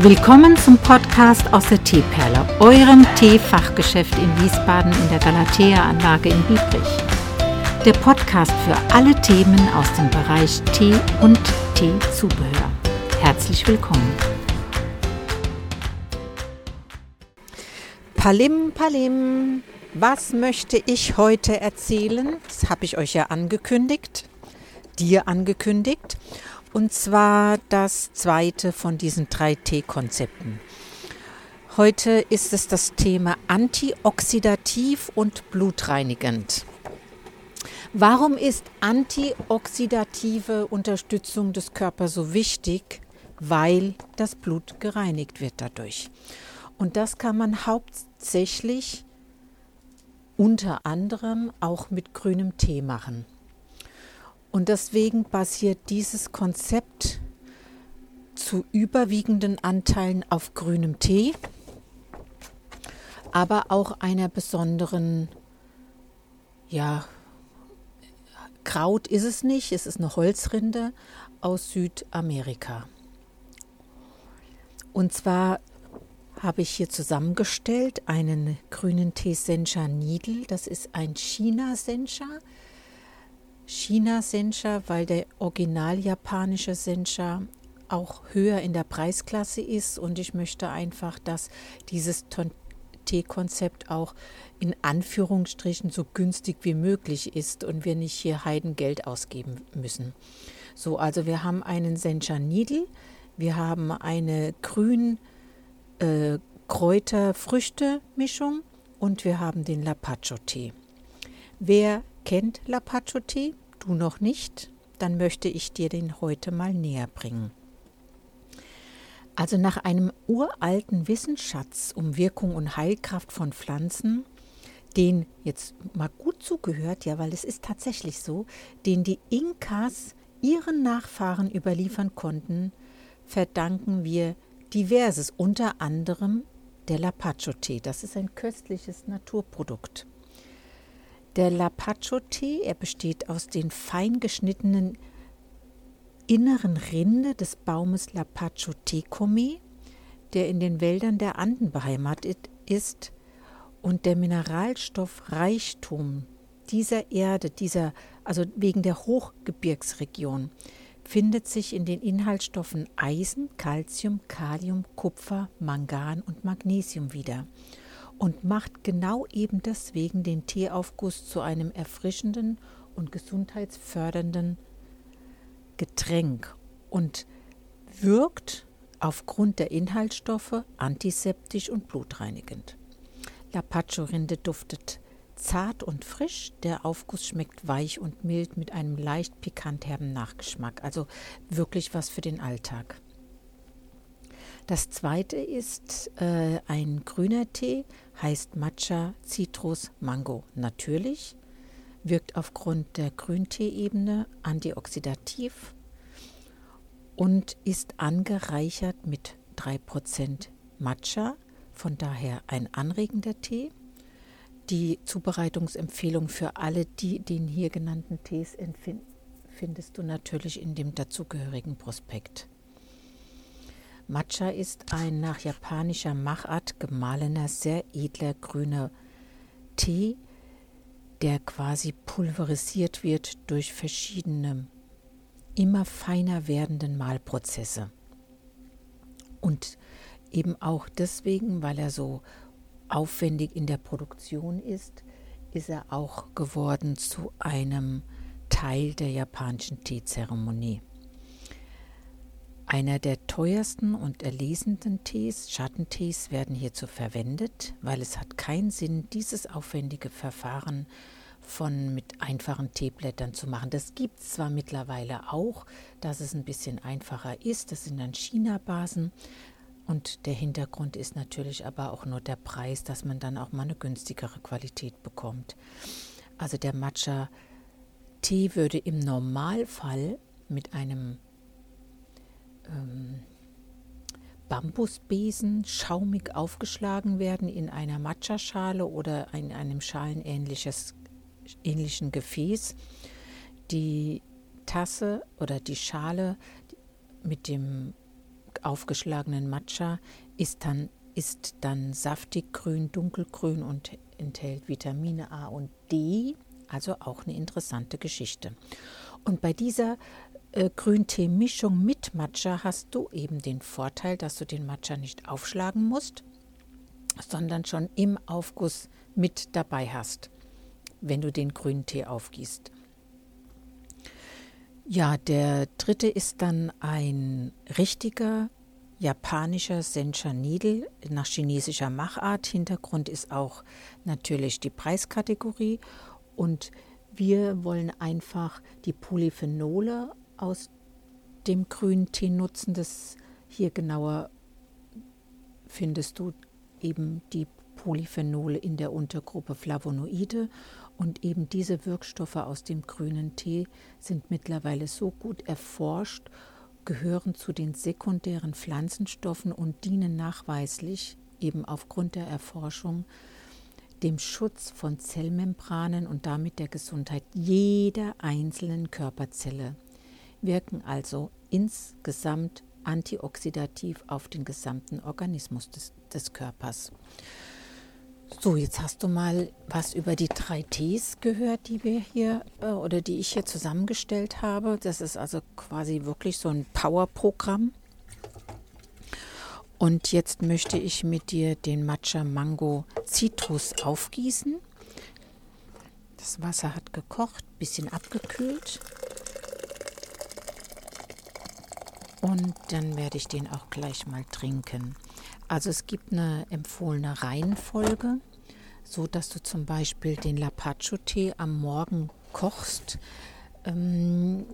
Willkommen zum Podcast aus der Teeperle, eurem Teefachgeschäft in Wiesbaden in der Galatea-Anlage in Biebrich. Der Podcast für alle Themen aus dem Bereich Tee und Teezubehör. Herzlich willkommen. Palim, Palim, was möchte ich heute erzählen? Das habe ich euch ja angekündigt, dir angekündigt und zwar das zweite von diesen drei T-Konzepten. Heute ist es das Thema antioxidativ und blutreinigend. Warum ist antioxidative Unterstützung des Körpers so wichtig? Weil das Blut gereinigt wird dadurch. Und das kann man hauptsächlich unter anderem auch mit grünem Tee machen. Und deswegen basiert dieses Konzept zu überwiegenden Anteilen auf grünem Tee, aber auch einer besonderen, ja, Kraut ist es nicht, es ist eine Holzrinde aus Südamerika. Und zwar habe ich hier zusammengestellt einen grünen Tee Sencha Needle. Das ist ein China Sencha. China Sencha, weil der original japanische Sencha auch höher in der Preisklasse ist und ich möchte einfach, dass dieses Tee-Konzept auch in Anführungsstrichen so günstig wie möglich ist und wir nicht hier Heidengeld ausgeben müssen. So, also wir haben einen Sencha Needle, wir haben eine grün äh, Kräuter-Früchte-Mischung und wir haben den Lapacho-Tee. Wer kennt Lapacho-Tee? Du noch nicht? Dann möchte ich dir den heute mal näher bringen. Also nach einem uralten Wissensschatz um Wirkung und Heilkraft von Pflanzen, den jetzt mal gut zugehört, ja, weil es ist tatsächlich so, den die Inkas ihren Nachfahren überliefern konnten, verdanken wir diverses, unter anderem der Lapacho-Tee. Das ist ein köstliches Naturprodukt. Der Lapacho-Tee, er besteht aus den fein geschnittenen inneren Rinde des Baumes Lapacho tecome, der in den Wäldern der Anden beheimatet ist und der Mineralstoffreichtum dieser Erde, dieser, also wegen der Hochgebirgsregion, findet sich in den Inhaltsstoffen Eisen, Calcium, Kalium, Kupfer, Mangan und Magnesium wieder und macht genau eben deswegen den Teeaufguss zu einem erfrischenden und gesundheitsfördernden Getränk und wirkt aufgrund der Inhaltsstoffe antiseptisch und blutreinigend. Lapacho-Rinde duftet zart und frisch, der Aufguss schmeckt weich und mild mit einem leicht pikant herben Nachgeschmack, also wirklich was für den Alltag. Das zweite ist äh, ein grüner Tee, heißt Matcha Citrus Mango. Natürlich wirkt aufgrund der Grünteeebene antioxidativ und ist angereichert mit 3% Matcha, von daher ein anregender Tee. Die Zubereitungsempfehlung für alle die, den hier genannten Tees findest du natürlich in dem dazugehörigen Prospekt. Matcha ist ein nach japanischer Machart gemahlener, sehr edler grüner Tee, der quasi pulverisiert wird durch verschiedene, immer feiner werdenden Mahlprozesse. Und eben auch deswegen, weil er so aufwendig in der Produktion ist, ist er auch geworden zu einem Teil der japanischen Teezeremonie. Einer der teuersten und erlesenen Tees, Schattentees, werden hierzu verwendet, weil es hat keinen Sinn, dieses aufwendige Verfahren von mit einfachen Teeblättern zu machen. Das gibt es zwar mittlerweile auch, dass es ein bisschen einfacher ist. Das sind dann China-Basen. Und der Hintergrund ist natürlich aber auch nur der Preis, dass man dann auch mal eine günstigere Qualität bekommt. Also der Matcha-Tee würde im Normalfall mit einem ähm, Bambusbesen schaumig aufgeschlagen werden in einer Matcha-Schale oder in einem schalenähnlichen Gefäß. Die Tasse oder die Schale mit dem aufgeschlagenen Matcha ist dann, ist dann saftig grün, dunkelgrün und enthält Vitamine A und D, also auch eine interessante Geschichte. Und bei dieser äh, Grüntee-Mischung mit Matcha hast du eben den Vorteil, dass du den Matcha nicht aufschlagen musst, sondern schon im Aufguss mit dabei hast, wenn du den grünen Tee aufgießt. Ja, der dritte ist dann ein richtiger japanischer Sencha Needle nach chinesischer Machart. Hintergrund ist auch natürlich die Preiskategorie und wir wollen einfach die Polyphenole aus dem grünen Tee nutzen. Das hier genauer findest du eben die Polyphenole in der Untergruppe Flavonoide und eben diese Wirkstoffe aus dem grünen Tee sind mittlerweile so gut erforscht, gehören zu den sekundären Pflanzenstoffen und dienen nachweislich eben aufgrund der Erforschung dem Schutz von Zellmembranen und damit der Gesundheit jeder einzelnen Körperzelle, wirken also insgesamt antioxidativ auf den gesamten Organismus des, des Körpers. So, jetzt hast du mal was über die drei Ts gehört, die wir hier äh, oder die ich hier zusammengestellt habe. Das ist also quasi wirklich so ein Power-Programm. Und jetzt möchte ich mit dir den Matcha Mango Citrus aufgießen. Das Wasser hat gekocht, bisschen abgekühlt. Und dann werde ich den auch gleich mal trinken. Also es gibt eine empfohlene Reihenfolge, so dass du zum Beispiel den Lapacho-Tee am Morgen kochst. Ähm,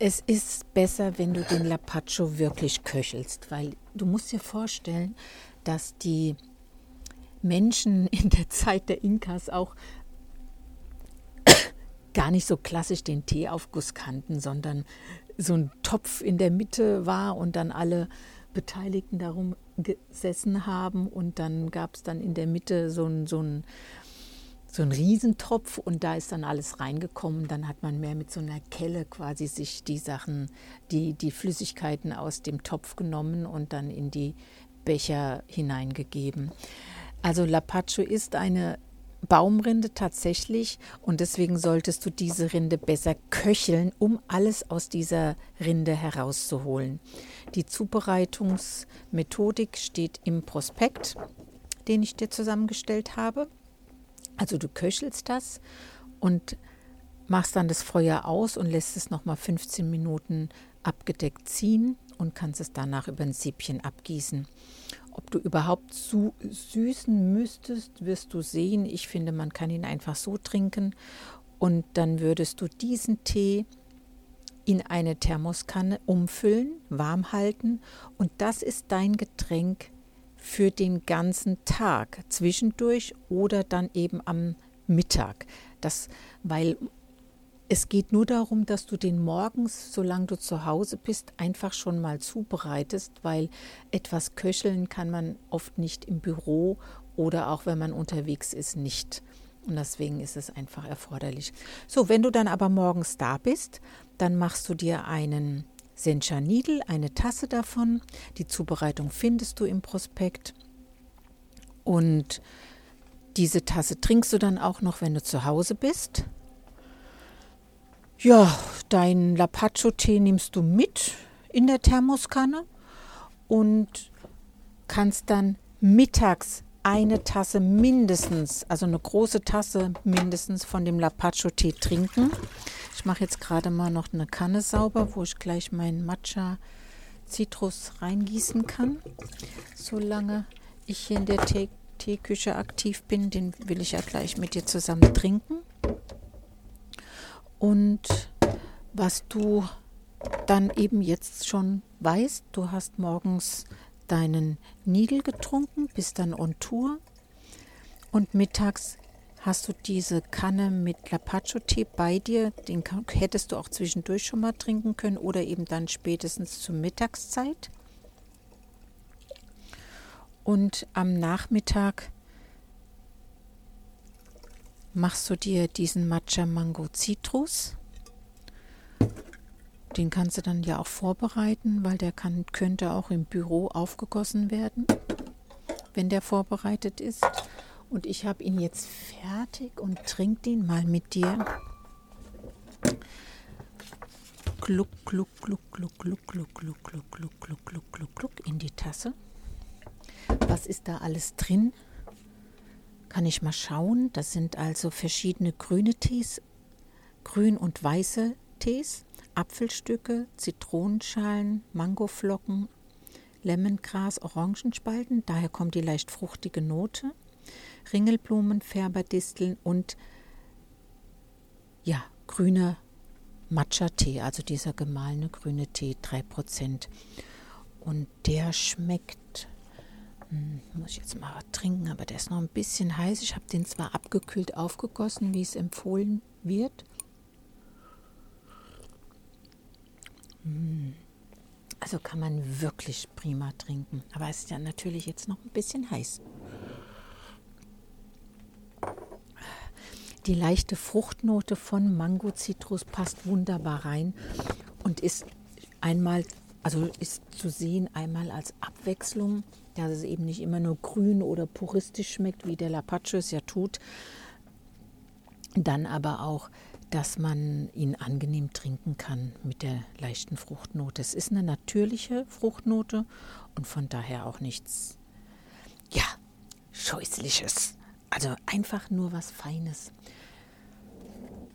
es ist besser, wenn du den Lapacho wirklich köchelst, weil du musst dir vorstellen, dass die Menschen in der Zeit der Inkas auch gar nicht so klassisch den Teeaufguss kannten, sondern so ein Topf in der Mitte war und dann alle Beteiligten darum gesessen haben und dann gab es dann in der Mitte so ein, so ein so ein Riesentopf und da ist dann alles reingekommen. Dann hat man mehr mit so einer Kelle quasi sich die Sachen, die, die Flüssigkeiten aus dem Topf genommen und dann in die Becher hineingegeben. Also Lapacho ist eine Baumrinde tatsächlich und deswegen solltest du diese Rinde besser köcheln, um alles aus dieser Rinde herauszuholen. Die Zubereitungsmethodik steht im Prospekt, den ich dir zusammengestellt habe. Also du köchelst das und machst dann das Feuer aus und lässt es nochmal 15 Minuten abgedeckt ziehen und kannst es danach über ein Siebchen abgießen. Ob du überhaupt zu süßen müsstest, wirst du sehen. Ich finde, man kann ihn einfach so trinken und dann würdest du diesen Tee in eine Thermoskanne umfüllen, warm halten und das ist dein Getränk für den ganzen Tag, zwischendurch oder dann eben am Mittag. Das, weil es geht nur darum, dass du den morgens, solange du zu Hause bist, einfach schon mal zubereitest, weil etwas köcheln kann man oft nicht im Büro oder auch wenn man unterwegs ist, nicht. Und deswegen ist es einfach erforderlich. So, wenn du dann aber morgens da bist, dann machst du dir einen Sencha Needle, eine Tasse davon. Die Zubereitung findest du im Prospekt. Und diese Tasse trinkst du dann auch noch, wenn du zu Hause bist. Ja, dein Lapacho-Tee nimmst du mit in der Thermoskanne und kannst dann mittags eine Tasse mindestens, also eine große Tasse mindestens von dem Lapacho-Tee trinken. Ich mache jetzt gerade mal noch eine Kanne sauber, wo ich gleich meinen Matcha Zitrus reingießen kann. Solange ich hier in der Tee Teeküche aktiv bin, den will ich ja gleich mit dir zusammen trinken. Und was du dann eben jetzt schon weißt, du hast morgens deinen Nidel getrunken, bist dann on Tour und mittags hast du diese Kanne mit Lapacho-Tee bei dir. Den hättest du auch zwischendurch schon mal trinken können oder eben dann spätestens zur Mittagszeit. Und am Nachmittag machst du dir diesen Matcha Mango Citrus Den kannst du dann ja auch vorbereiten, weil der kann, könnte auch im Büro aufgegossen werden, wenn der vorbereitet ist. Und ich habe ihn jetzt fertig und trinke den mal mit dir. Gluck, gluck, gluck, gluck, gluck, gluck, gluck, gluck, gluck, gluck, gluck, gluck, gluck in die Tasse. Was ist da alles drin? Kann ich mal schauen. Das sind also verschiedene grüne Tees, grün und weiße Tees, Apfelstücke, Zitronenschalen, Mangoflocken, Lemongras, Orangenspalten, daher kommt die leicht fruchtige Note, Ringelblumen, Färberdisteln und ja, grüner Matcha-Tee, also dieser gemahlene grüne Tee, 3%. Und der schmeckt, muss ich jetzt mal trinken, aber der ist noch ein bisschen heiß. Ich habe den zwar abgekühlt aufgegossen, wie es empfohlen wird. Hm. Also kann man wirklich prima trinken. Aber es ist ja natürlich jetzt noch ein bisschen heiß. Die leichte Fruchtnote von Mango Zitrus passt wunderbar rein und ist einmal, also ist zu sehen einmal als Abwechslung, dass es eben nicht immer nur grün oder puristisch schmeckt, wie der Lapacho es ja tut. Dann aber auch, dass man ihn angenehm trinken kann mit der leichten Fruchtnote. Es ist eine natürliche Fruchtnote und von daher auch nichts, ja, Scheußliches. Also einfach nur was Feines.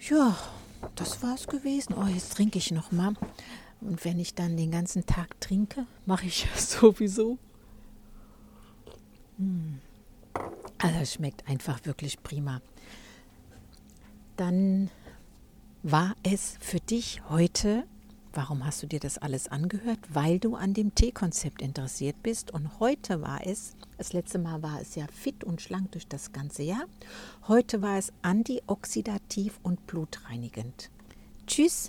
Ja, das war es gewesen. Oh, jetzt trinke ich noch mal. Und wenn ich dann den ganzen Tag trinke, mache ich es sowieso. Hm. Also es schmeckt einfach wirklich prima. Dann war es für dich heute Warum hast du dir das alles angehört? Weil du an dem Teekonzept interessiert bist. Und heute war es, das letzte Mal war es ja fit und schlank durch das ganze Jahr. Heute war es antioxidativ und blutreinigend. Tschüss.